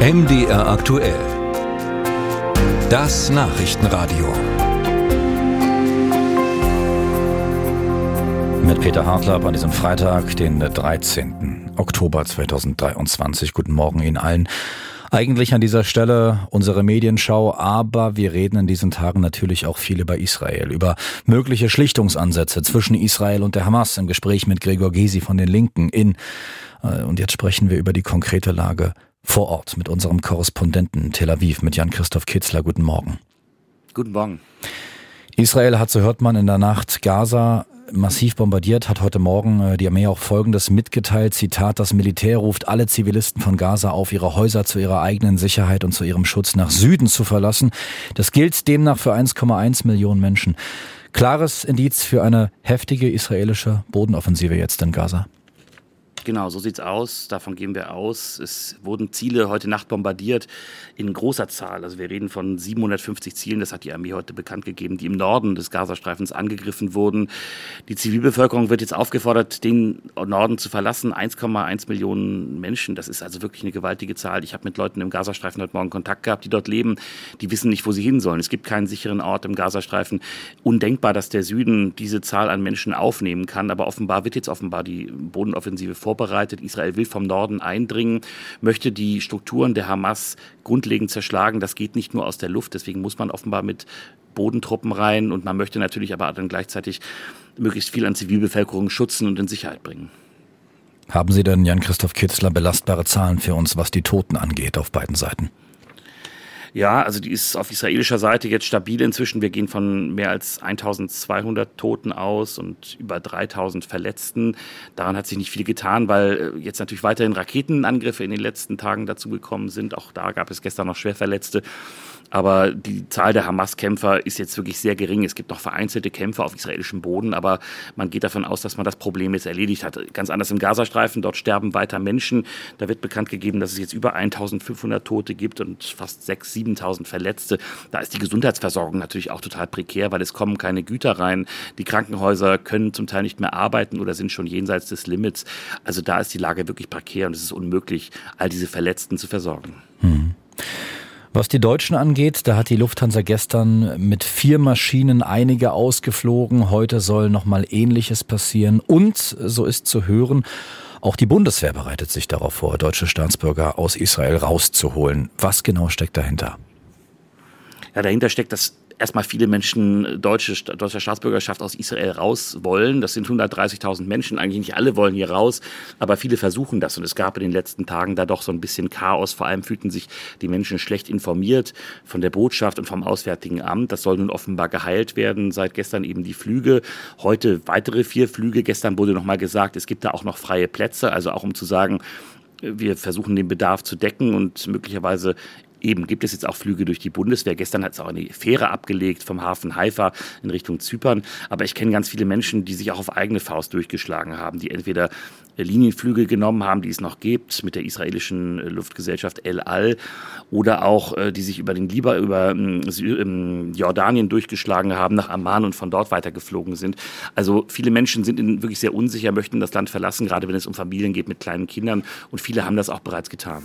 MDR aktuell. Das Nachrichtenradio. Mit Peter Hartlaub an diesem Freitag, den 13. Oktober 2023. Guten Morgen Ihnen allen. Eigentlich an dieser Stelle unsere Medienschau, aber wir reden in diesen Tagen natürlich auch viel über Israel, über mögliche Schlichtungsansätze zwischen Israel und der Hamas im Gespräch mit Gregor Gysi von den Linken in. Äh, und jetzt sprechen wir über die konkrete Lage vor Ort mit unserem Korrespondenten in Tel Aviv, mit Jan-Christoph Kitzler. Guten Morgen. Guten Morgen. Israel hat, so hört man, in der Nacht Gaza massiv bombardiert, hat heute Morgen äh, die Armee auch Folgendes mitgeteilt. Zitat, das Militär ruft alle Zivilisten von Gaza auf, ihre Häuser zu ihrer eigenen Sicherheit und zu ihrem Schutz nach Süden zu verlassen. Das gilt demnach für 1,1 Millionen Menschen. Klares Indiz für eine heftige israelische Bodenoffensive jetzt in Gaza. Genau, so sieht's aus. Davon gehen wir aus. Es wurden Ziele heute Nacht bombardiert in großer Zahl. Also wir reden von 750 Zielen, das hat die Armee heute bekannt gegeben, die im Norden des Gazastreifens angegriffen wurden. Die Zivilbevölkerung wird jetzt aufgefordert, den Norden zu verlassen. 1,1 Millionen Menschen, das ist also wirklich eine gewaltige Zahl. Ich habe mit Leuten im Gazastreifen heute Morgen Kontakt gehabt, die dort leben. Die wissen nicht, wo sie hin sollen. Es gibt keinen sicheren Ort im Gazastreifen. Undenkbar, dass der Süden diese Zahl an Menschen aufnehmen kann. Aber offenbar wird jetzt offenbar die Bodenoffensive vorbereitet vorbereitet. Israel will vom Norden eindringen, möchte die Strukturen der Hamas grundlegend zerschlagen. Das geht nicht nur aus der Luft, deswegen muss man offenbar mit Bodentruppen rein und man möchte natürlich aber dann gleichzeitig möglichst viel an Zivilbevölkerung schützen und in Sicherheit bringen. Haben Sie denn, Jan-Christoph Kitzler, belastbare Zahlen für uns, was die Toten angeht auf beiden Seiten? Ja, also die ist auf israelischer Seite jetzt stabil inzwischen. Wir gehen von mehr als 1200 Toten aus und über 3000 Verletzten. Daran hat sich nicht viel getan, weil äh, jetzt natürlich weiterhin Raketenangriffe in den letzten Tagen dazugekommen sind. Auch da gab es gestern noch Schwerverletzte. Aber die Zahl der Hamas-Kämpfer ist jetzt wirklich sehr gering. Es gibt noch vereinzelte Kämpfer auf israelischem Boden, aber man geht davon aus, dass man das Problem jetzt erledigt hat. Ganz anders im Gazastreifen, dort sterben weiter Menschen. Da wird bekannt gegeben, dass es jetzt über 1500 Tote gibt und fast 6.000, 7.000 Verletzte. Da ist die Gesundheitsversorgung natürlich auch total prekär, weil es kommen keine Güter rein. Die Krankenhäuser können zum Teil nicht mehr arbeiten oder sind schon jenseits des Limits. Also da ist die Lage wirklich prekär und es ist unmöglich, all diese Verletzten zu versorgen. Hm. Was die Deutschen angeht, da hat die Lufthansa gestern mit vier Maschinen einige ausgeflogen. Heute soll nochmal Ähnliches passieren. Und, so ist zu hören, auch die Bundeswehr bereitet sich darauf vor, deutsche Staatsbürger aus Israel rauszuholen. Was genau steckt dahinter? Ja, dahinter steckt das erstmal viele Menschen deutsche, deutscher Staatsbürgerschaft aus Israel raus wollen. Das sind 130.000 Menschen. Eigentlich nicht alle wollen hier raus, aber viele versuchen das. Und es gab in den letzten Tagen da doch so ein bisschen Chaos. Vor allem fühlten sich die Menschen schlecht informiert von der Botschaft und vom Auswärtigen Amt. Das soll nun offenbar geheilt werden. Seit gestern eben die Flüge. Heute weitere vier Flüge. Gestern wurde nochmal gesagt, es gibt da auch noch freie Plätze. Also auch um zu sagen, wir versuchen den Bedarf zu decken und möglicherweise Eben gibt es jetzt auch Flüge durch die Bundeswehr. Gestern hat es auch eine Fähre abgelegt vom Hafen Haifa in Richtung Zypern. Aber ich kenne ganz viele Menschen, die sich auch auf eigene Faust durchgeschlagen haben, die entweder Linienflüge genommen haben, die es noch gibt, mit der israelischen Luftgesellschaft El Al, oder auch äh, die sich über den Liber, über ähm, Jordanien durchgeschlagen haben, nach Amman und von dort weitergeflogen sind. Also viele Menschen sind wirklich sehr unsicher, möchten das Land verlassen, gerade wenn es um Familien geht mit kleinen Kindern. Und viele haben das auch bereits getan.